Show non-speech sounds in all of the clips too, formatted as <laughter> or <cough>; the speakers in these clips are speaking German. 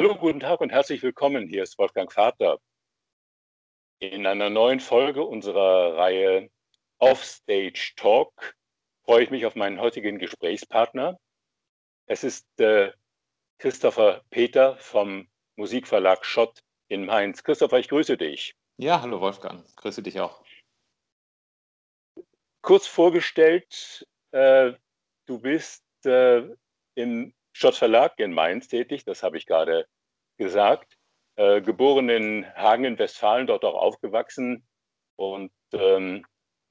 Hallo, guten Tag und herzlich willkommen. Hier ist Wolfgang Vater. In einer neuen Folge unserer Reihe Offstage Talk freue ich mich auf meinen heutigen Gesprächspartner. Es ist äh, Christopher Peter vom Musikverlag Schott in Mainz. Christopher, ich grüße dich. Ja, hallo Wolfgang, grüße dich auch. Kurz vorgestellt, äh, du bist äh, im Schott Verlag in Mainz tätig, das habe ich gerade gesagt. Äh, geboren in Hagen in Westfalen, dort auch aufgewachsen und ähm,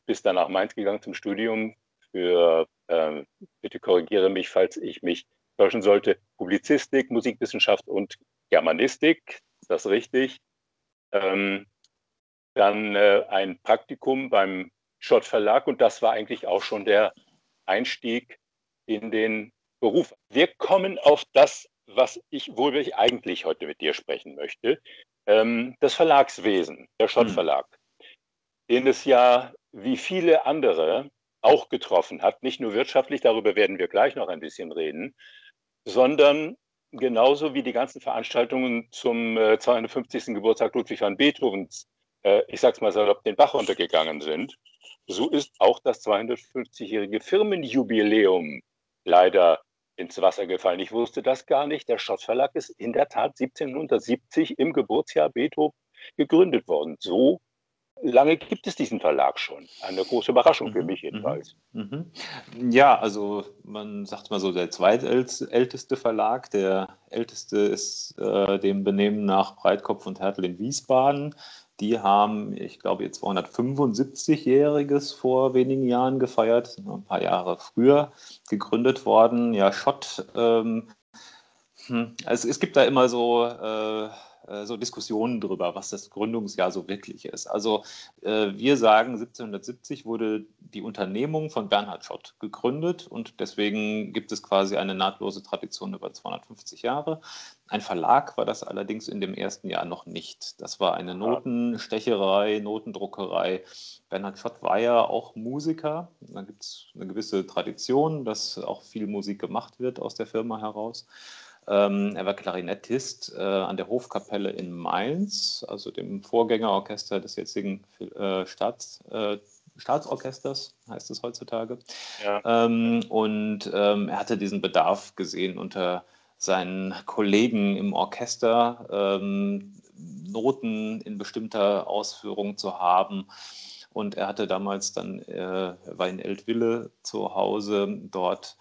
bist dann nach Mainz gegangen zum Studium für, äh, bitte korrigiere mich, falls ich mich täuschen sollte, Publizistik, Musikwissenschaft und Germanistik, ist das richtig? Ähm, dann äh, ein Praktikum beim Schott Verlag und das war eigentlich auch schon der Einstieg in den Beruf. Wir kommen auf das, was ich, worüber ich eigentlich heute mit dir sprechen möchte. Ähm, das Verlagswesen, der Schott hm. Verlag, hm. den es ja wie viele andere auch getroffen hat, nicht nur wirtschaftlich, darüber werden wir gleich noch ein bisschen reden, sondern genauso wie die ganzen Veranstaltungen zum äh, 250. Geburtstag Ludwig van Beethovens, äh, ich sag's mal salopp, den Bach runtergegangen sind, so ist auch das 250-jährige Firmenjubiläum leider ins Wasser gefallen. Ich wusste das gar nicht. Der Schott Verlag ist in der Tat 1770 im Geburtsjahr Beethoven gegründet worden. So lange gibt es diesen Verlag schon. Eine große Überraschung für mhm, mich jedenfalls. Mhm, mhm. Ja, also man sagt mal so, der zweitälteste Verlag. Der älteste ist äh, dem Benehmen nach Breitkopf und Hertel in Wiesbaden. Die haben, ich glaube, ihr 275-jähriges vor wenigen Jahren gefeiert, ein paar Jahre früher gegründet worden. Ja, Schott. Ähm, hm, also es gibt da immer so äh, so Diskussionen darüber, was das Gründungsjahr so wirklich ist. Also äh, wir sagen, 1770 wurde die Unternehmung von Bernhard Schott gegründet und deswegen gibt es quasi eine nahtlose Tradition über 250 Jahre. Ein Verlag war das allerdings in dem ersten Jahr noch nicht. Das war eine Notenstecherei, Notendruckerei. Bernhard Schott war ja auch Musiker. Da gibt es eine gewisse Tradition, dass auch viel Musik gemacht wird aus der Firma heraus. Ähm, er war Klarinettist äh, an der Hofkapelle in Mainz, also dem Vorgängerorchester des jetzigen äh, Staats, äh, Staatsorchesters, heißt es heutzutage. Ja. Ähm, und ähm, er hatte diesen Bedarf gesehen unter seinen Kollegen im Orchester, ähm, Noten in bestimmter Ausführung zu haben. Und er hatte damals dann, äh, war in Eltville zu Hause, dort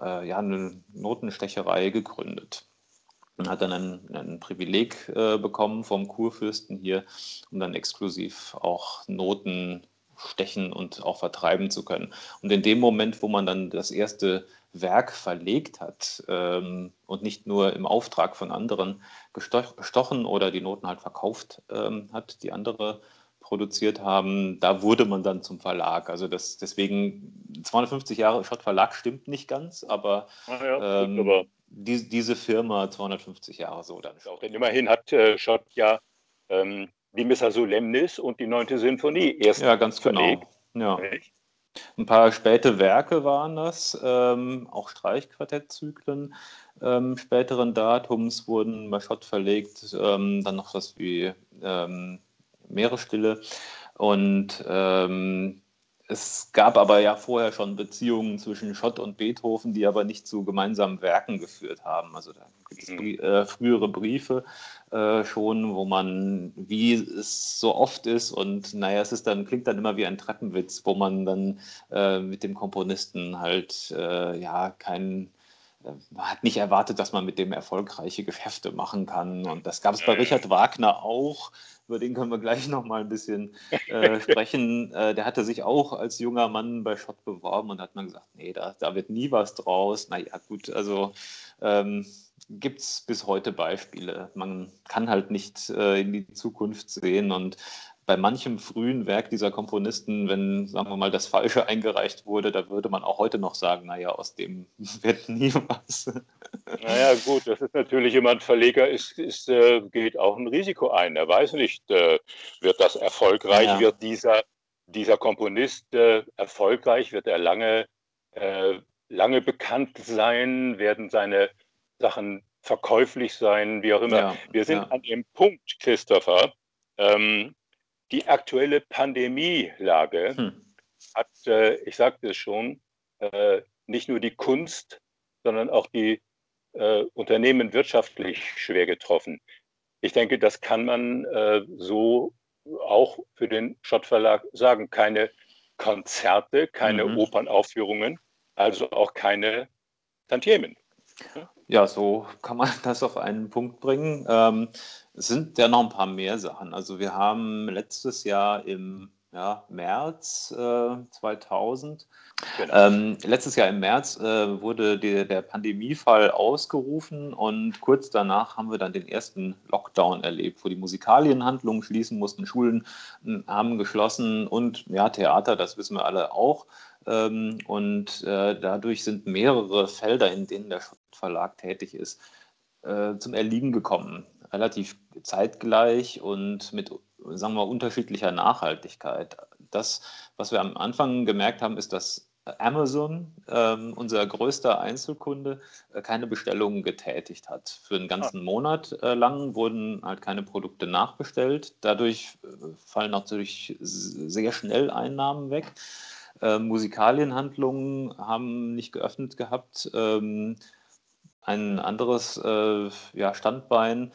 äh, ja, eine Notenstecherei gegründet und hat dann ein, ein Privileg äh, bekommen vom Kurfürsten hier, um dann exklusiv auch Noten stechen und auch vertreiben zu können. Und in dem Moment, wo man dann das erste Werk verlegt hat ähm, und nicht nur im Auftrag von anderen gestochen oder die Noten halt verkauft ähm, hat, die andere produziert haben, da wurde man dann zum Verlag. Also das, deswegen 250 Jahre Schott Verlag stimmt nicht ganz, aber, ja, ähm, aber die, diese Firma 250 Jahre so dann. Auch denn immerhin hat äh, Schott ja ähm, die Missa Solemnis und die neunte Sinfonie erst ja, ganz genau. verlegt. Genau. Ja. Ein paar späte Werke waren das, ähm, auch Streichquartettzyklen ähm, späteren Datums wurden bei Schott verlegt. Ähm, dann noch was wie ähm, Meeresstille. Und ähm, es gab aber ja vorher schon Beziehungen zwischen Schott und Beethoven, die aber nicht zu gemeinsamen Werken geführt haben. Also da gibt es mhm. äh, frühere Briefe äh, schon, wo man, wie es so oft ist, und naja, es ist dann, klingt dann immer wie ein Treppenwitz, wo man dann äh, mit dem Komponisten halt äh, ja keinen äh, man hat nicht erwartet, dass man mit dem erfolgreiche Geschäfte machen kann. Und das gab es bei Richard Wagner auch über den können wir gleich noch mal ein bisschen <laughs> äh, sprechen. Äh, der hatte sich auch als junger Mann bei Schott beworben und hat man gesagt, nee, da, da wird nie was draus. Naja, gut, also ähm, gibt es bis heute Beispiele. Man kann halt nicht äh, in die Zukunft sehen und bei manchem frühen Werk dieser Komponisten, wenn, sagen wir mal, das Falsche eingereicht wurde, da würde man auch heute noch sagen, naja, aus dem <laughs> wird nie was. Naja, gut, das ist natürlich jemand, Verleger ist, ist äh, geht auch ein Risiko ein. Er weiß nicht, äh, wird das erfolgreich, ja. wird dieser, dieser Komponist äh, erfolgreich, wird er lange, lange bekannt sein, werden seine Sachen verkäuflich sein, wie auch immer. Ja, Wir sind ja. an dem Punkt, Christopher, ähm, die aktuelle Pandemielage Hm. hat, äh, ich sagte es schon, äh, nicht nur die Kunst, sondern auch die äh, Unternehmen wirtschaftlich schwer getroffen. Ich denke, das kann man äh, so auch für den Schott Verlag sagen. Keine Konzerte, keine Mhm. Opernaufführungen, also auch keine Tantiemen. Ja, so kann man <laughs> das auf einen Punkt bringen. Ähm, es sind ja noch ein paar mehr Sachen. Also wir haben letztes Jahr im ja, März äh, 2000, Genau. ähm, letztes Jahr im März äh, wurde die, der Pandemiefall ausgerufen und kurz danach haben wir dann den ersten Lockdown erlebt, wo die Musikalienhandlungen schließen mussten, Schulen äh, haben geschlossen und ja, Theater, das wissen wir alle auch. Ähm, und äh, dadurch sind mehrere Felder, in denen der Verlag tätig ist, äh, zum Erliegen gekommen. Relativ zeitgleich und mit, sagen wir, unterschiedlicher Nachhaltigkeit. Das, was wir am Anfang gemerkt haben, ist, dass Amazon, ähm, unser größter Einzelkunde, äh, keine Bestellungen getätigt hat. Für einen ganzen Monat äh, lang wurden halt keine Produkte nachbestellt. Dadurch äh, fallen natürlich sehr schnell Einnahmen weg. Äh, Musikalienhandlungen haben nicht geöffnet gehabt. Ähm, ein anderes äh, ja, Standbein,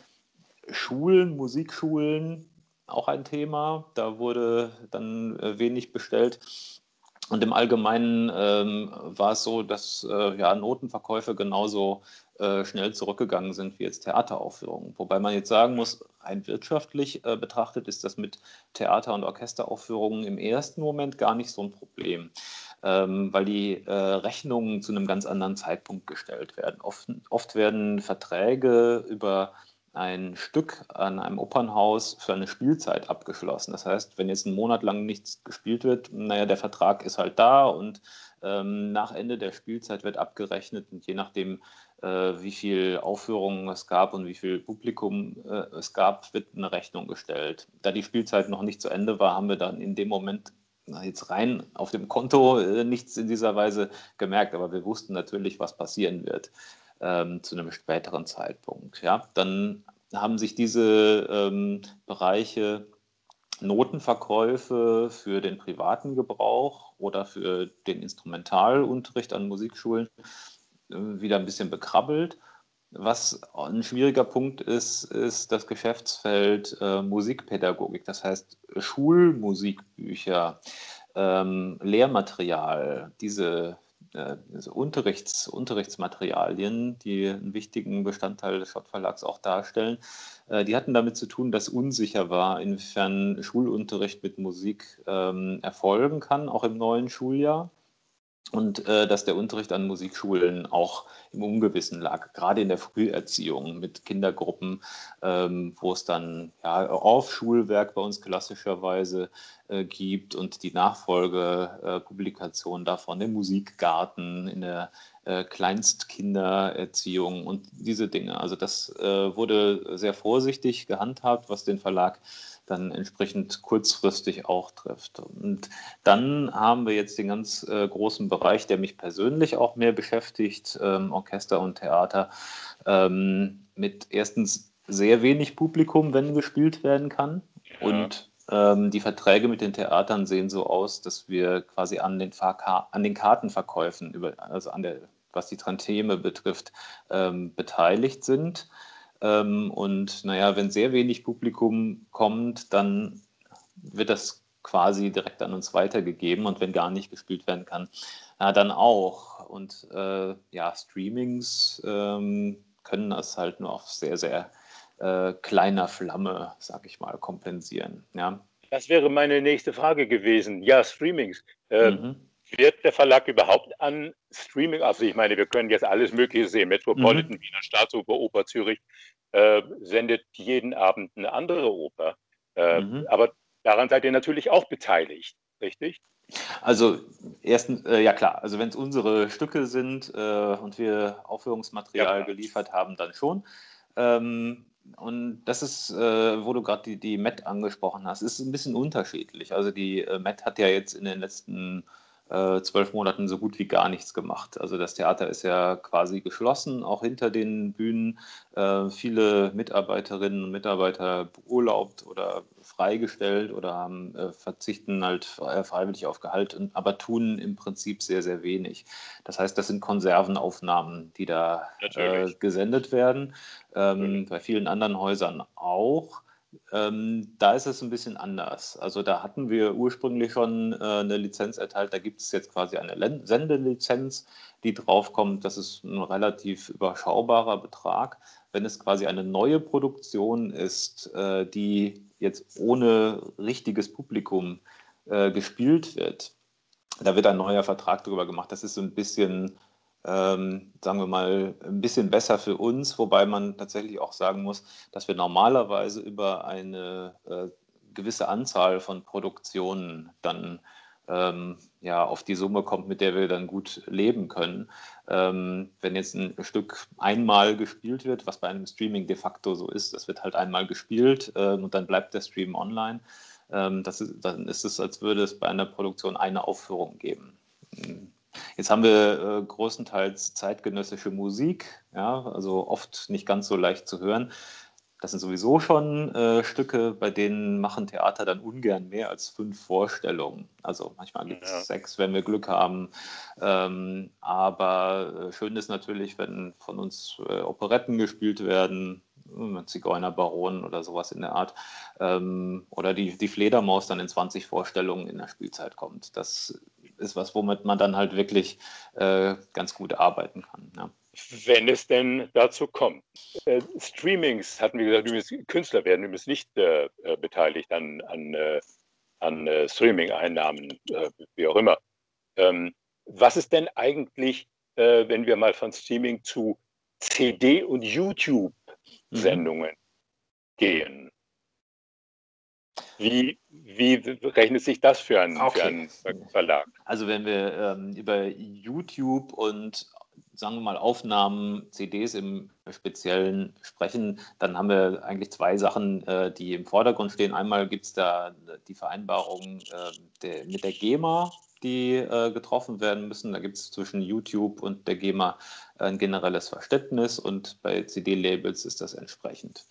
Schulen, Musikschulen, auch ein Thema. Da wurde dann äh, wenig bestellt. Und im Allgemeinen ähm, war es so, dass äh, ja, Notenverkäufe genauso äh, schnell zurückgegangen sind wie jetzt Theateraufführungen. Wobei man jetzt sagen muss, rein wirtschaftlich äh, betrachtet ist das mit Theater- und Orchesteraufführungen im ersten Moment gar nicht so ein Problem, ähm, weil die äh, Rechnungen zu einem ganz anderen Zeitpunkt gestellt werden. Oft, oft werden Verträge über ein Stück an einem Opernhaus für eine Spielzeit abgeschlossen. Das heißt, wenn jetzt einen Monat lang nichts gespielt wird, naja, der Vertrag ist halt da und ähm, nach Ende der Spielzeit wird abgerechnet und je nachdem, äh, wie viel Aufführungen es gab und wie viel Publikum äh, es gab, wird eine Rechnung gestellt. Da die Spielzeit noch nicht zu Ende war, haben wir dann in dem Moment jetzt rein auf dem Konto äh, nichts in dieser Weise gemerkt, aber wir wussten natürlich, was passieren wird ähm, zu einem späteren Zeitpunkt. Ja, dann haben sich diese ähm, Bereiche Notenverkäufe für den privaten Gebrauch oder für den Instrumentalunterricht an Musikschulen äh, wieder ein bisschen bekrabbelt. Was ein schwieriger Punkt ist, ist das Geschäftsfeld äh, Musikpädagogik, das heißt Schulmusikbücher, ähm, Lehrmaterial, diese äh, Unterrichts, Unterrichtsmaterialien, die einen wichtigen Bestandteil des Schott-Verlags auch darstellen, äh, die hatten damit zu tun, dass unsicher war, inwiefern Schulunterricht mit Musik ähm, erfolgen kann, auch im neuen Schuljahr. Und äh, dass der Unterricht an Musikschulen auch im Ungewissen lag, gerade in der Früherziehung mit Kindergruppen, ähm, wo es dann ja, Aufschulwerk bei uns klassischerweise äh, gibt und die Nachfolgepublikation davon, der Musikgarten, in der äh, Kleinstkindererziehung und diese Dinge. Also das äh, wurde sehr vorsichtig gehandhabt, was den Verlag dann entsprechend kurzfristig auch trifft. Und dann haben wir jetzt den ganz äh, großen Bereich, der mich persönlich auch mehr beschäftigt, ähm, Orchester und Theater, ähm, mit erstens sehr wenig Publikum, wenn gespielt werden kann. Ja. Und ähm, die Verträge mit den Theatern sehen so aus, dass wir quasi an den, Fahrka an den Kartenverkäufen, über, also an der, was die Tantieme betrifft, ähm, beteiligt sind. Ähm, und naja, wenn sehr wenig Publikum kommt, dann wird das quasi direkt an uns weitergegeben und wenn gar nicht gespielt werden kann, na, dann auch. Und äh, ja, Streamings ähm, können das halt nur auf sehr, sehr äh, kleiner Flamme, sag ich mal, kompensieren. Ja. Das wäre meine nächste Frage gewesen. Ja, Streamings. Äh, mhm. Wird der Verlag überhaupt an Streaming, also ich meine, wir können jetzt alles Mögliche sehen, Metropolitan, mhm. Wiener Staatsoper, Oper Zürich, äh, sendet jeden Abend eine andere Oper. Äh, mhm. Aber daran seid ihr natürlich auch beteiligt, richtig? Also erstens, äh, ja klar, also wenn es unsere Stücke sind äh, und wir Aufführungsmaterial ja, geliefert haben, dann schon. Ähm, und das ist, äh, wo du gerade die, die MET angesprochen hast, ist ein bisschen unterschiedlich. Also die äh, MET hat ja jetzt in den letzten zwölf Monaten so gut wie gar nichts gemacht. Also das Theater ist ja quasi geschlossen, auch hinter den Bühnen. Äh, viele Mitarbeiterinnen und Mitarbeiter beurlaubt oder freigestellt oder haben, äh, verzichten halt freiwillig auf Gehalt, und, aber tun im Prinzip sehr, sehr wenig. Das heißt, das sind Konservenaufnahmen, die da äh, gesendet werden. Ähm, bei vielen anderen Häusern auch. Ähm, da ist es ein bisschen anders. Also da hatten wir ursprünglich schon äh, eine Lizenz erteilt. Da gibt es jetzt quasi eine Len Sendelizenz, die draufkommt. Das ist ein relativ überschaubarer Betrag. Wenn es quasi eine neue Produktion ist, äh, die jetzt ohne richtiges Publikum äh, gespielt wird, da wird ein neuer Vertrag darüber gemacht. Das ist so ein bisschen ähm, sagen wir mal, ein bisschen besser für uns, wobei man tatsächlich auch sagen muss, dass wir normalerweise über eine äh, gewisse Anzahl von Produktionen dann ähm, ja, auf die Summe kommt, mit der wir dann gut leben können. Ähm, wenn jetzt ein Stück einmal gespielt wird, was bei einem Streaming de facto so ist, das wird halt einmal gespielt äh, und dann bleibt der Stream online, ähm, ist, dann ist es, als würde es bei einer Produktion eine Aufführung geben. Jetzt haben wir äh, größtenteils zeitgenössische Musik, ja, also oft nicht ganz so leicht zu hören. Das sind sowieso schon äh, Stücke, bei denen machen Theater dann ungern mehr als fünf Vorstellungen. Also manchmal gibt es ja. sechs, wenn wir Glück haben. Ähm, aber äh, schön ist natürlich, wenn von uns äh, Operetten gespielt werden, äh, Zigeunerbaron oder sowas in der Art. Ähm, oder die, die Fledermaus dann in 20 Vorstellungen in der Spielzeit kommt. Das ist was, womit man dann halt wirklich äh, ganz gut arbeiten kann. Ja. Wenn es denn dazu kommt. Äh, Streamings, hatten wir gesagt, übrigens, Künstler werden übrigens nicht äh, äh beteiligt an, an, äh, an äh, Streaming-Einnahmen, wie auch immer. Ähm, was ist denn eigentlich, wenn wir mal von Streaming zu CD- und YouTube-Sendungen mhm. gehen? Wie, wie rechnet sich das für einen, okay. für einen Verlag? Also wenn wir ähm, über YouTube und sagen wir mal Aufnahmen, CDs im Speziellen sprechen, dann haben wir eigentlich zwei Sachen, äh, die im Vordergrund stehen. Einmal gibt es da die Vereinbarung äh, der, mit der GEMA, die äh, getroffen werden müssen. Da gibt es zwischen YouTube und der GEMA ein generelles Verständnis und bei CD-Labels ist das entsprechend.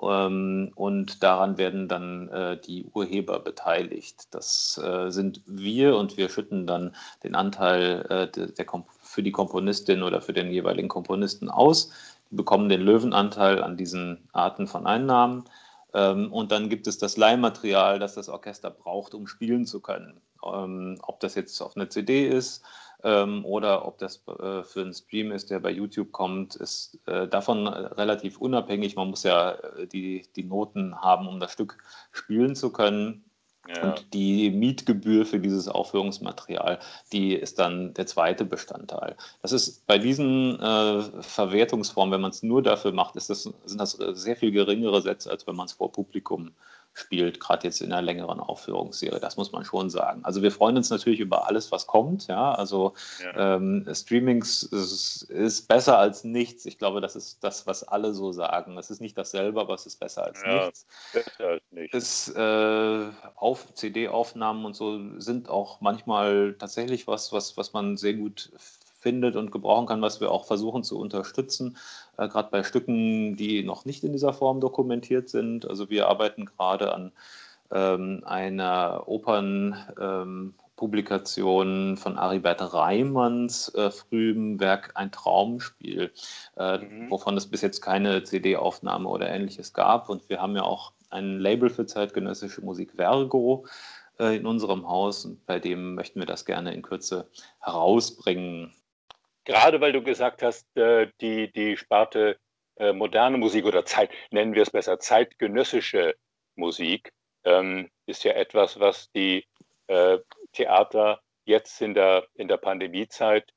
Ähm, und daran werden dann äh, die Urheber beteiligt. Das äh, sind wir und wir schütten dann den Anteil äh, der, der für die Komponistin oder für den jeweiligen Komponisten aus. Die bekommen den Löwenanteil an diesen Arten von Einnahmen. Ähm, und dann gibt es das Leihmaterial, das das Orchester braucht, um spielen zu können. Ähm, ob das jetzt auf einer CD ist ähm, oder ob das äh, für einen Stream ist, der bei YouTube kommt, ist äh, davon relativ unabhängig. Man muss ja äh, die, die Noten haben, um das Stück spielen zu können. Ja. Und die Mietgebühr für dieses Aufführungsmaterial, die ist dann der zweite Bestandteil. Das ist bei diesen äh, Verwertungsformen, wenn man es nur dafür macht, ist das, sind das sehr viel geringere Sätze, als wenn man es vor Publikum spielt, gerade jetzt in einer längeren Aufführungsserie. Das muss man schon sagen. Also wir freuen uns natürlich über alles, was kommt. Ja, also ja. Ähm, Streamings ist, ist, besser als nichts. Ich glaube, das ist das, was alle so sagen. Es ist nicht dasselbe, aber es ist besser als ja, nichts. Besser als nichts. Es, äh, auf CD-Aufnahmen und so sind auch manchmal tatsächlich was, was, was man sehr gut findet und gebrauchen kann, was wir auch versuchen zu unterstützen, äh, gerade bei Stücken, die noch nicht in dieser Form dokumentiert sind. Also wir arbeiten gerade an ähm, einer Opernpublikation ähm, von Aribert Reimanns äh, frühem Werk Ein Traumspiel, äh, mhm. wovon es bis jetzt keine CD-Aufnahme oder ähnliches gab. Und wir haben ja auch ein Label für zeitgenössische Musik, Vergo, äh, in unserem Haus und bei dem möchten wir das gerne in Kürze herausbringen gerade weil du gesagt hast, äh, die, die Sparte äh, moderne Musik oder Zeit, nennen wir es besser, zeitgenössische Musik, ähm, ist ja etwas, was die äh, Theater jetzt in der, in der Pandemiezeit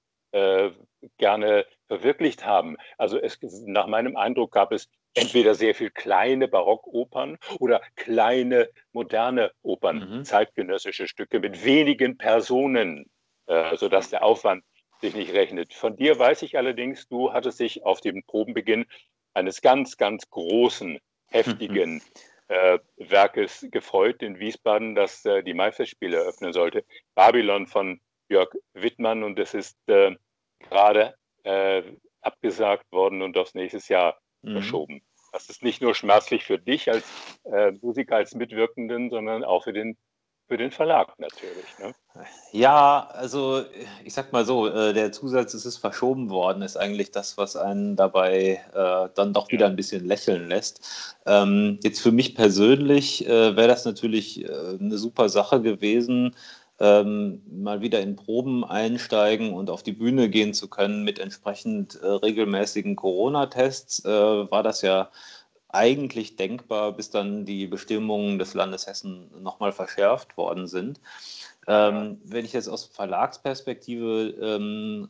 gerne verwirklicht haben. Also es, nach meinem Eindruck gab es entweder sehr viel kleine Barockopern oder kleine moderne Opern, mhm. zeitgenössische Stücke mit wenigen Personen, äh, sodass der Aufwand sich nicht rechnet. Von dir weiß ich allerdings, du hattest dich auf dem Probenbeginn eines ganz, ganz großen, heftigen äh, Werkes gefreut in Wiesbaden, das äh, die Maifestspiele eröffnen sollte. Babylon von Jörg Wittmann und es ist äh, gerade äh, abgesagt worden und aufs nächste Jahr mhm. verschoben. Das ist nicht nur schmerzlich für dich als äh, Musiker, als Mitwirkenden, sondern auch für den für den Verlag natürlich. Ne? Ja, also ich sag mal so, äh, der Zusatz, es ist verschoben worden, ist eigentlich das, was einen dabei äh, dann doch wieder ja. ein bisschen lächeln lässt. Ähm, jetzt für mich persönlich äh, wäre das natürlich äh, eine super Sache gewesen, ähm, mal wieder in Proben einsteigen und auf die Bühne gehen zu können mit entsprechend äh, regelmäßigen Corona-Tests, äh, war das ja eigentlich denkbar, bis dann die Bestimmungen des Landes Hessen nochmal verschärft worden sind. Ähm, wenn ich jetzt aus Verlagsperspektive ähm,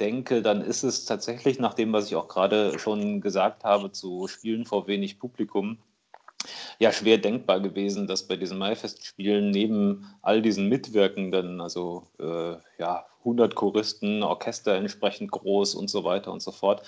denke, dann ist es tatsächlich nach dem, was ich auch gerade schon gesagt habe, zu Spielen vor wenig Publikum, ja schwer denkbar gewesen, dass bei diesen Maifestspielen neben all diesen Mitwirkenden, also äh, ja 100 Choristen, Orchester entsprechend groß und so weiter und so fort,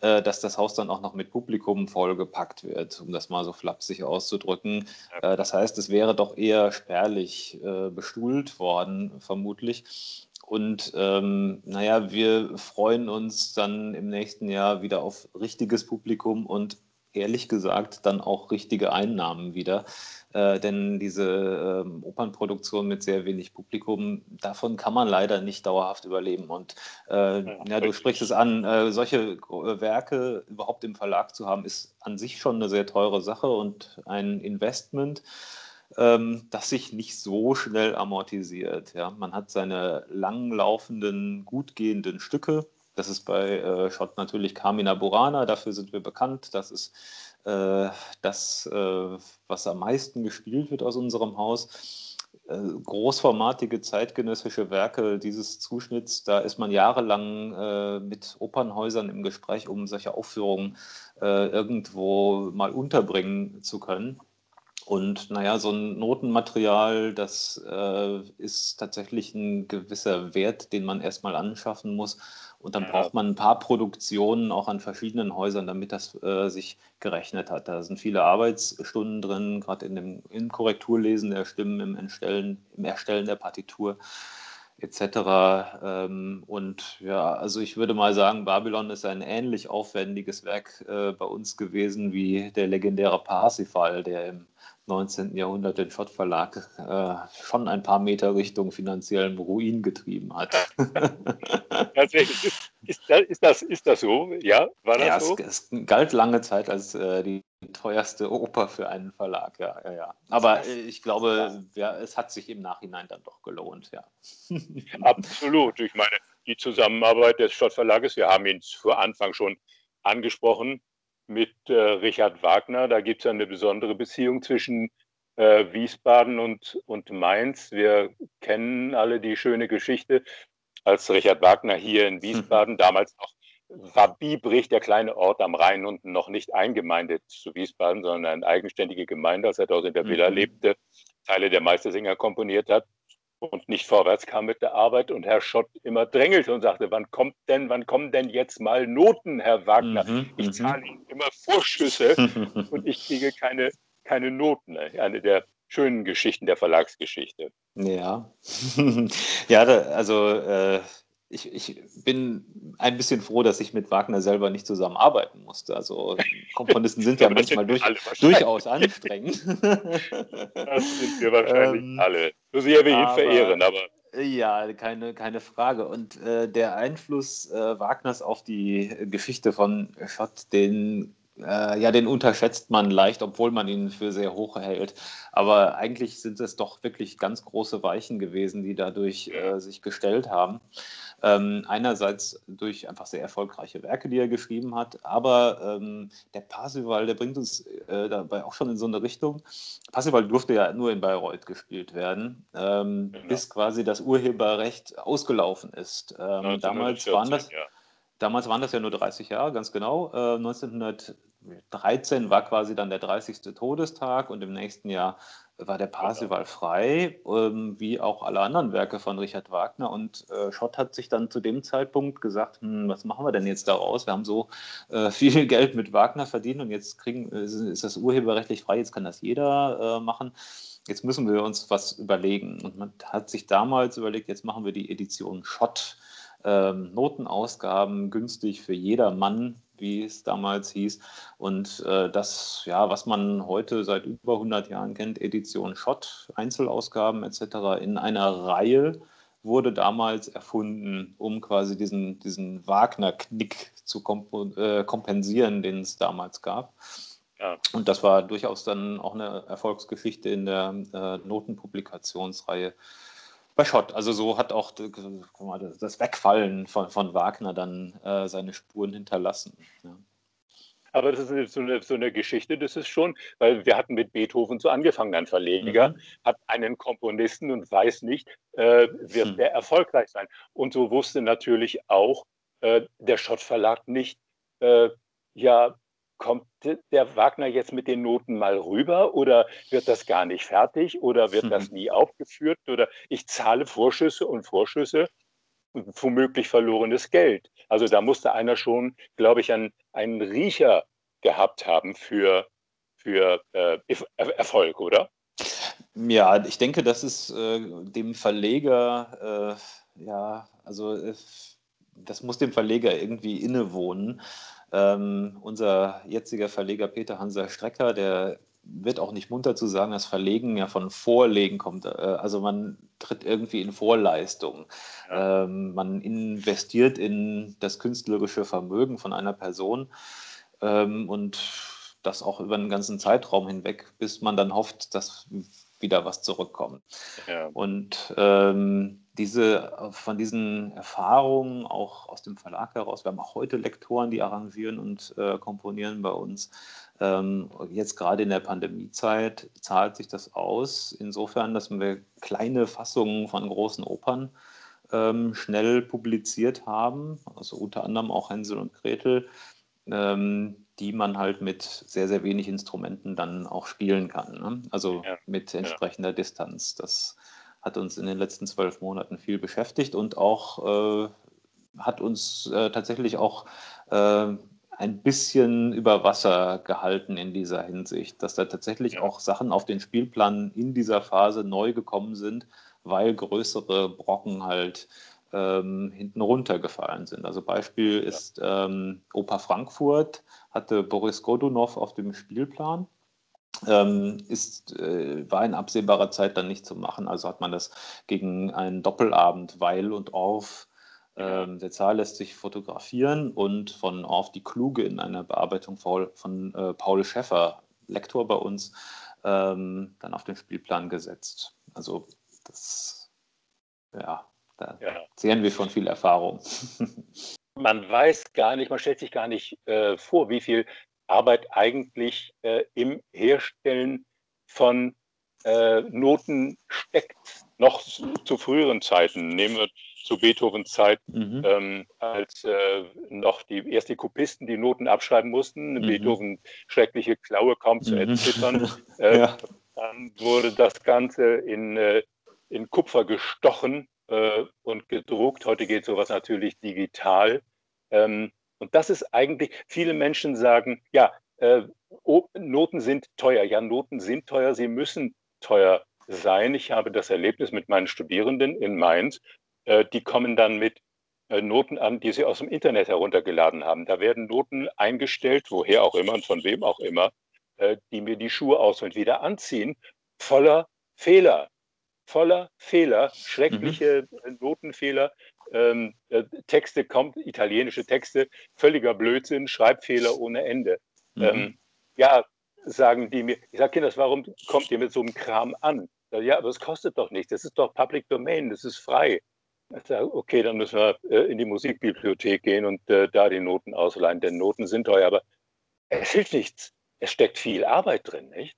dass das Haus dann auch noch mit Publikum vollgepackt wird, um das mal so flapsig auszudrücken. Äh, das heißt, es wäre doch eher spärlich äh, bestuhlt worden, vermutlich. Und ähm, naja, wir freuen uns dann im nächsten Jahr wieder auf richtiges Publikum und ehrlich gesagt dann auch richtige Einnahmen wieder. Äh, denn diese ähm, Opernproduktion mit sehr wenig Publikum, davon kann man leider nicht dauerhaft überleben. Und äh, ja, ja, du sprichst es an, äh, solche äh, Werke überhaupt im Verlag zu haben, ist an sich schon eine sehr teure Sache und ein Investment. Ähm, das sich nicht so schnell amortisiert. Ja? Man hat seine langlaufenden, gut gehenden Stücke, das ist bei äh, Schott natürlich Carmina Burana, dafür sind wir bekannt. Das ist äh, das, äh, was am meisten gespielt wird aus unserem Haus. Äh, großformatige zeitgenössische Werke dieses Zuschnitts, da ist man jahrelang äh, mit Opernhäusern im Gespräch, um solche Aufführungen äh, irgendwo mal unterbringen zu können. Und naja, so ein Notenmaterial, das äh, ist tatsächlich ein gewisser Wert, den man erstmal anschaffen muss. Und dann ja. braucht man ein paar Produktionen auch an verschiedenen Häusern, damit das äh, sich gerechnet hat. Da sind viele Arbeitsstunden drin, gerade in dem in Korrekturlesen der Stimmen, im Erstellen, im Erstellen der Partitur etc. Ähm, und ja, also ich würde mal sagen, Babylon ist ein ähnlich aufwendiges Werk äh, bei uns gewesen wie der legendäre Parsifal, der im 19. Jahrhundert den Schott Verlag äh, schon ein paar Meter Richtung finanziellen Ruin getrieben hat. Tatsächlich. <laughs> Ist, ist, das, ist, das, ist das so? Ja, war das ja, so? Es, es, galt lange Zeit als äh, die teuerste Oper für einen Verlag, ja, ja, ja. Aber äh, ich glaube, ja, es hat sich im Nachhinein dann doch gelohnt, ja. <laughs> Absolut. Ich meine, die Zusammenarbeit des Schott Verlages, wir haben ihn zu Anfang schon angesprochen, mit äh, Richard Wagner. Da gibt es eine besondere Beziehung zwischen äh, Wiesbaden und, und Mainz. Wir kennen alle die schöne Geschichte, als Richard Wagner hier in Wiesbaden, mhm. damals noch war Biebrich, der kleine Ort am Rhein unten, noch nicht eingemeindet zu Wiesbaden, sondern eine eigenständige Gemeinde, als er dort in der Villa mhm. lebte, Teile der Meistersinger komponiert hat und nicht vorwärts kam mit der Arbeit und Herr Schott immer drängelte und sagte, wann kommt denn, wann kommen denn jetzt mal Noten, Herr Wagner? Mhm, ich mhm. zahle Ihnen immer Vorschüsse <laughs> und ich kriege keine, keine Noten. Eine der schönen Geschichten der Verlagsgeschichte. Ja, <laughs> ja, also äh, ich, ich, bin ein bisschen froh, dass ich mit Wagner selber nicht zusammenarbeiten musste. Also Komponisten sind <laughs> ja manchmal durch, durchaus anstrengend. <laughs> das sind wir wahrscheinlich ähm, alle. So sehr wir ihn verehren, aber. Ja, keine, keine Frage. Und äh, der Einfluss äh, Wagners auf die Geschichte von Schott, den äh, ja, den unterschätzt man leicht, obwohl man ihn für sehr hoch hält. Aber eigentlich sind es doch wirklich ganz große Weichen gewesen, die dadurch äh, sich gestellt haben. Ähm, einerseits durch einfach sehr erfolgreiche Werke, die er geschrieben hat, aber ähm, der Parsival, der bringt uns äh, dabei auch schon in so eine Richtung. Parsival durfte ja nur in Bayreuth gespielt werden, ähm, genau. bis quasi das Urheberrecht ausgelaufen ist. Ähm, damals waren das. Ja. Damals waren das ja nur 30 Jahre, ganz genau. Äh, 1913 war quasi dann der 30. Todestag und im nächsten Jahr war der Parsival frei, ähm, wie auch alle anderen Werke von Richard Wagner. Und äh, Schott hat sich dann zu dem Zeitpunkt gesagt, hm, was machen wir denn jetzt daraus? Wir haben so äh, <laughs> viel Geld mit Wagner verdient und jetzt kriegen, ist das urheberrechtlich frei, jetzt kann das jeder äh, machen. jetzt müssen wir uns was überlegen. Und man hat sich damals überlegt, jetzt machen wir die Edition Schott. Ähm, Notenausgaben günstig für jedermann, wie es damals hieß. Und äh, das, ja, was man heute seit über 100 Jahren kennt, Edition Schott, Einzelausgaben etc., in einer Reihe wurde damals erfunden, um quasi diesen, diesen Wagner-Knick zu äh, kompensieren, den es damals gab. Ja. Und das war durchaus dann auch eine Erfolgsgeschichte in der äh, Notenpublikationsreihe bei Schott. Also so hat auch das Wegfallen von, von Wagner dann äh, seine Spuren hinterlassen. Ja. Aber das ist so eine, so eine, Geschichte, das ist schon, weil wir hatten mit Beethoven so angefangen, ein Verleger mhm. hat einen Komponisten und weiß nicht, äh, wird mhm. der erfolgreich sein. Und so wusste natürlich auch äh, der Schott Verlag nicht, äh, ja, kommt der Wagner jetzt mit den Noten mal rüber oder wird das gar nicht fertig oder wird mhm. das nie aufgeführt oder ich zahle Vorschüsse und Vorschüsse, womöglich verlorenes Geld. Also da musste einer schon, glaube ich, einen, einen Riecher gehabt haben für, für äh, Erfolg, oder? Ja, ich denke, das ist äh, dem Verleger, äh, ja, also äh, das muss dem Verleger irgendwie innewohnen. Ähm, unser jetziger Verleger Peter Hanser Strecker, der wird auch nicht munter zu sagen, dass Verlegen ja von Vorlegen kommt. Äh, also man tritt irgendwie in Vorleistung. Ja. Ähm, man investiert in das künstlerische Vermögen von einer Person ähm, und das auch über einen ganzen Zeitraum hinweg, bis man dann hofft, dass wieder was zurückkommt. Ja. Und ähm, diese, von diesen Erfahrungen auch aus dem Verlag heraus, wir haben auch heute Lektoren, die arrangieren und äh, komponieren bei uns. Ähm, jetzt gerade in der Pandemiezeit zahlt sich das aus, insofern, dass wir kleine Fassungen von großen Opern ähm, schnell publiziert haben, also unter anderem auch Hänsel und Gretel, ähm, die man halt mit sehr, sehr wenig Instrumenten dann auch spielen kann. Ne? Also ja. mit entsprechender ja. Distanz. Das hat uns in den letzten zwölf Monaten viel beschäftigt und auch äh, hat uns äh, tatsächlich auch äh, ein bisschen über Wasser gehalten in dieser Hinsicht, dass da tatsächlich ja. auch Sachen auf den Spielplan in dieser Phase neu gekommen sind, weil größere Brocken halt ähm, hinten runtergefallen sind. Also Beispiel ja. ist ähm, Oper Frankfurt hatte Boris Godunov auf dem Spielplan ähm, ist, äh, war in absehbarer Zeit dann nicht zu machen. Also hat man das gegen einen Doppelabend Weil und Orff. Ähm, der Zahl lässt sich fotografieren und von Orff die Kluge in einer Bearbeitung von, von äh, Paul Schäffer, Lektor bei uns, ähm, dann auf den Spielplan gesetzt. Also das, ja, da ja. zehren wir schon viel Erfahrung. <laughs> man weiß gar nicht, man stellt sich gar nicht äh, vor, wie viel Arbeit eigentlich äh, im Herstellen von äh, Noten steckt. Noch zu früheren Zeiten, nehmen wir zu Beethovens Zeit, mhm. ähm, als äh, noch die erst die Kopisten die Noten abschreiben mussten, mhm. Beethoven schreckliche Klaue kaum zu mhm. entziffern. <laughs> Äh, ja. Dann wurde das Ganze in, äh, in Kupfer gestochen äh, und gedruckt. Heute geht sowas natürlich digital. Ähm, und das ist eigentlich, viele Menschen sagen, ja, äh, Noten sind teuer. Ja, Noten sind teuer, sie müssen teuer sein. Ich habe das Erlebnis mit meinen Studierenden in Mainz. Äh, die kommen dann mit äh, Noten an, die sie aus dem Internet heruntergeladen haben. Da werden Noten eingestellt, woher auch immer und von wem auch immer, äh, die mir die Schuhe aus und wieder anziehen, voller Fehler. Voller Fehler, schreckliche mhm. Notenfehler, ähm, äh, Texte kommt, italienische Texte, völliger Blödsinn, Schreibfehler ohneEnde. Mhm. Ähm, ja, sagen die mir, ich sage, Kinders, warum kommt ihr mit so einem Kram an? Ja, aber es kostet doch nichts, das ist doch Public Domain, das ist frei. Ich sage, okay, dann müssen wir äh, in die Musikbibliothek gehen und äh, da die Noten ausleihen, denn Noten sind teuer, aber es hilft nichts es steckt viel Arbeit drin, nicht?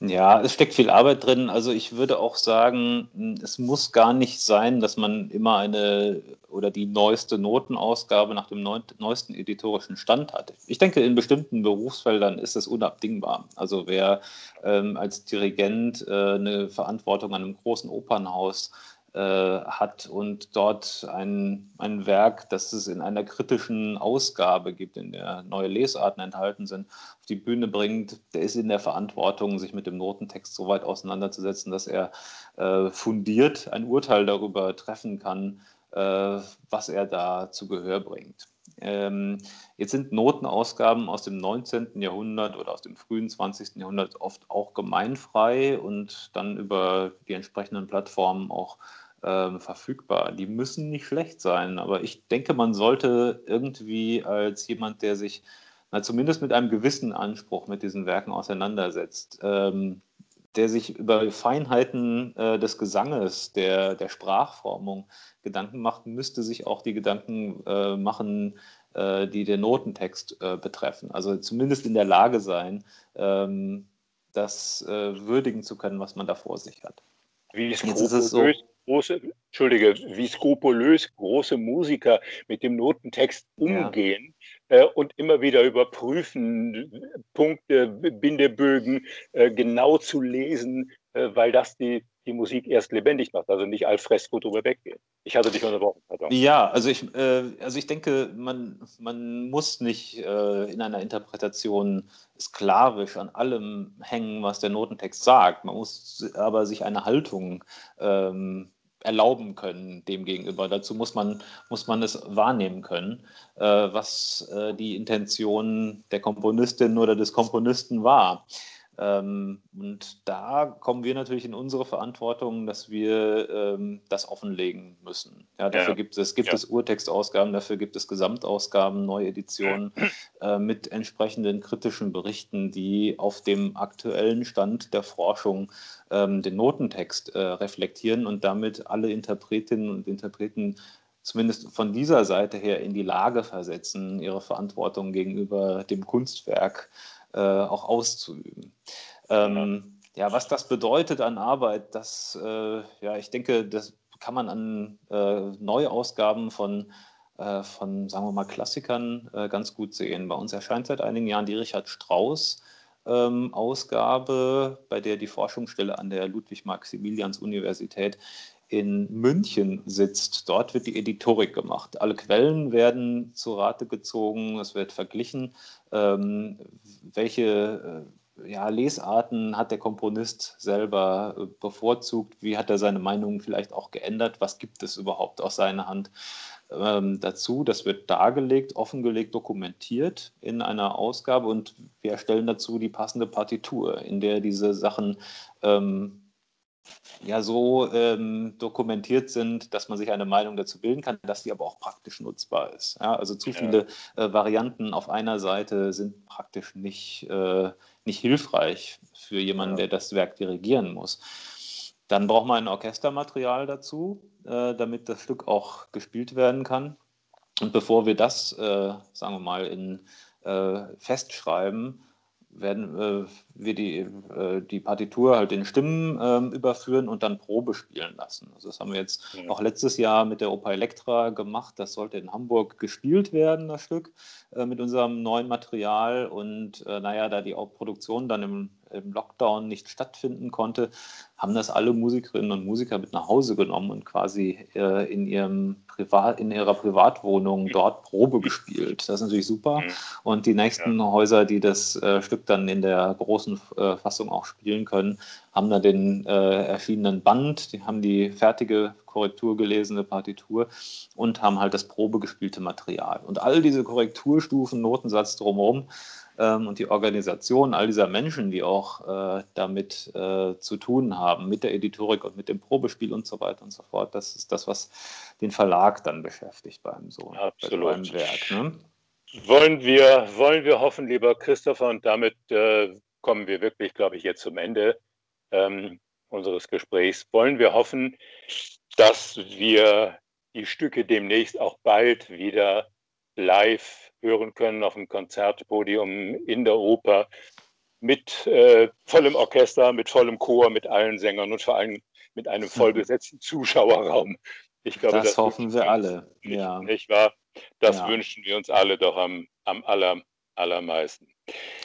Ja, es steckt viel Arbeit drin. Also ich würde auch sagen, es muss gar nicht sein, dass man immer eine oder die neueste Notenausgabe nach dem neuesten editorischen Stand hat. Ich denke, in bestimmten Berufsfeldern ist es unabdingbar. Also wer ähm, als Dirigent äh, eine Verantwortung an einem großen Opernhaus hat und dort ein, ein Werk, das es in einer kritischen Ausgabe gibt, in der neue Lesarten enthalten sind, auf die Bühne bringt, der ist in der Verantwortung, sich mit dem Notentext so weit auseinanderzusetzen, dass er äh, fundiert ein Urteil darüber treffen kann, äh, was er da zu Gehör bringt. Ähm, jetzt sind Notenausgaben aus dem 19. Jahrhundert oder aus dem frühen 20. Jahrhundert oft auch gemeinfrei und dann über die entsprechenden Plattformen auch äh, verfügbar. Die müssen nicht schlecht sein, aber ich denke, man sollte irgendwie als jemand, der sich na, zumindest mit einem gewissen Anspruch mit diesen Werken auseinandersetzt, ähm, der sich über Feinheiten äh, des Gesanges, der, der Sprachformung Gedanken macht, müsste sich auch die Gedanken äh, machen, äh, die den Notentext äh, betreffen. Also zumindest in der Lage sein, ähm, das äh, würdigen zu können, was man da vor sich hat. Wie skrupulös, so, große, Entschuldige, wie skrupulös große Musiker mit dem Notentext umgehen ja. Äh, und immer wieder überprüfen, Punkte, Bindebögen äh, genau zu lesen, äh, weil das die die Musik erst lebendig macht, also nicht al fresco drüber weggehen. Ich hatte dich unterbrochen. Pardon. Ja, also ich, also ich denke, man, man muss nicht in einer Interpretation sklavisch an allem hängen, was der Notentext sagt. Man muss aber sich eine Haltung ähm, erlauben können demgegenüber. Dazu muss man, muss man es wahrnehmen können, äh, was äh, die Intention der Komponistin oder des Komponisten war. Ähm, und da kommen wir natürlich in unsere Verantwortung, dass wir ähm, das offenlegen müssen. Ja, dafür ja. gibt es, gibt ja. es Urtextausgaben, dafür gibt es Gesamtausgaben, Neueditionen <clears throat> äh, mit entsprechenden kritischen Berichten, die auf dem aktuellen Stand der Forschung ähm, den Notentext äh, reflektieren und damit alle Interpretinnen und Interpreten zumindest von dieser Seite her in die Lage versetzen, ihre Verantwortung gegenüber dem Kunstwerk äh, auch auszuüben. Ähm, ja, was das bedeutet an Arbeit, das, äh, ja, ich denke, das kann man an äh, Neuausgaben von, äh, von, sagen wir mal, Klassikern äh, ganz gut sehen. Bei uns erscheint seit einigen Jahren die Richard Strauss. Ähm, Ausgabe, bei der die Forschungsstelle an der Ludwig-Maximilians-Universität in München sitzt. Dort wird die Editorik gemacht. Alle Quellen werden zu Rate gezogen, es wird verglichen, ähm, welche äh, ja, Lesarten hat der Komponist selber äh, bevorzugt, wie hat er seine Meinung vielleicht auch geändert, was gibt es überhaupt aus seiner Hand ähm, dazu. Das wird dargelegt, offengelegt, dokumentiert in einer Ausgabe und wir erstellen dazu die passende Partitur, in der diese Sachen ähm, ja so ähm, dokumentiert sind, dass man sich eine Meinung dazu bilden kann, dass die aber auch praktisch nutzbar ist. Ja, also zu viele äh, Varianten auf einer Seite sind praktisch nicht, äh, nicht hilfreich für jemanden, ja. der das Werk dirigieren muss. Dann braucht man ein Orchestermaterial dazu, äh, damit das Stück auch gespielt werden kann. Und bevor wir das, äh, sagen wir mal, in, äh, festschreiben, werden äh, wir die, äh, die Partitur halt in Stimmen äh, überführen und dann Probe spielen lassen. Also das haben wir jetzt ja. auch letztes Jahr mit der Oper Elektra gemacht. Das sollte in Hamburg gespielt werden, das Stück, äh, mit unserem neuen Material. Und äh, naja, da die Produktion dann im, im Lockdown nicht stattfinden konnte, haben das alle Musikerinnen und Musiker mit nach Hause genommen und quasi äh, in, ihrem Privat, in ihrer Privatwohnung dort Probe gespielt. Das ist natürlich super. Und die nächsten ja. Häuser, die das äh, Stück dann in der großen äh, Fassung auch spielen können, haben da den äh, erschienenen Band, die haben die fertige korrekturgelesene Partitur und haben halt das probegespielte Material. Und all diese Korrekturstufen, Notensatz drumherum, ähm, und die Organisation all dieser Menschen, die auch äh, damit äh, zu tun haben, mit der Editorik und mit dem Probespiel und so weiter und so fort. Das ist das, was den Verlag dann beschäftigt beim so Absolut. Beim Werk. Ne? Wollen, wir, wollen wir hoffen, lieber Christopher, und damit äh, kommen wir wirklich, glaube ich, jetzt zum Ende ähm, unseres Gesprächs, wollen wir hoffen, dass wir die Stücke demnächst auch bald wieder live hören können auf dem Konzertpodium in der Oper mit äh, vollem Orchester, mit vollem Chor, mit allen Sängern und vor allem mit einem mhm. vollbesetzten Zuschauerraum. Ich glaube, das, das hoffen wir alle. Ja. Nicht wahr? Das ja. wünschen wir uns alle doch am, am aller, allermeisten.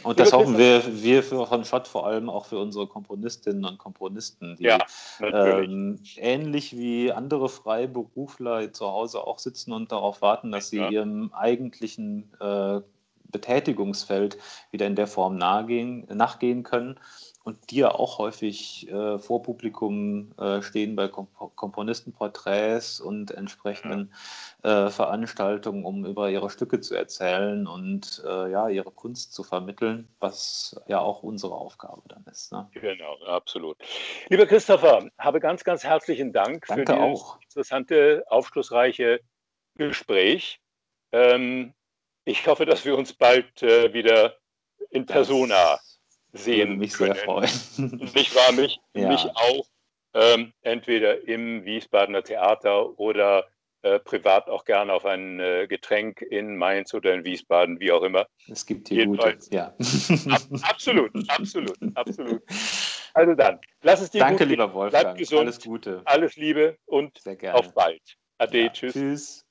Und das hoffen wir, wir von Schott vor allem auch für unsere Komponistinnen und Komponisten, die Ja, ähm, ähnlich wie andere Freiberufler zu Hause auch sitzen und darauf warten, dass sie Ja. ihrem eigentlichen äh, Betätigungsfeld wieder in der Form nachgehen können und die ja auch häufig äh, vor Publikum äh, stehen bei Komp Komponistenporträts und entsprechenden äh, Veranstaltungen, um über ihre Stücke zu erzählen und äh, ja, ihre Kunst zu vermitteln, was ja auch unsere Aufgabe dann ist. Ne? Genau, absolut. Lieber Christopher, habe ganz, ganz herzlichen Dank Danke für dieses auch. interessante, aufschlussreiche Gespräch. Ähm, ich hoffe, dass wir uns bald äh, wieder in Persona Das sehen würde mich können. sehr freuen. Mich war <laughs> mich, Ja. mich auch ähm, entweder im Wiesbadener Theater oder äh, privat auch gerne auf ein äh, Getränk in Mainz oder in Wiesbaden, wie auch immer. Es gibt hier gute. Jedenfalls. Ja. Ab, absolut, absolut, <laughs> absolut. Also dann, lass es dir Danke, gut gehen. lieber Wolfgang. Bleib gesund. Alles Gute. Alles Liebe und auf bald. Ade, Ja. tschüss. Tschüss.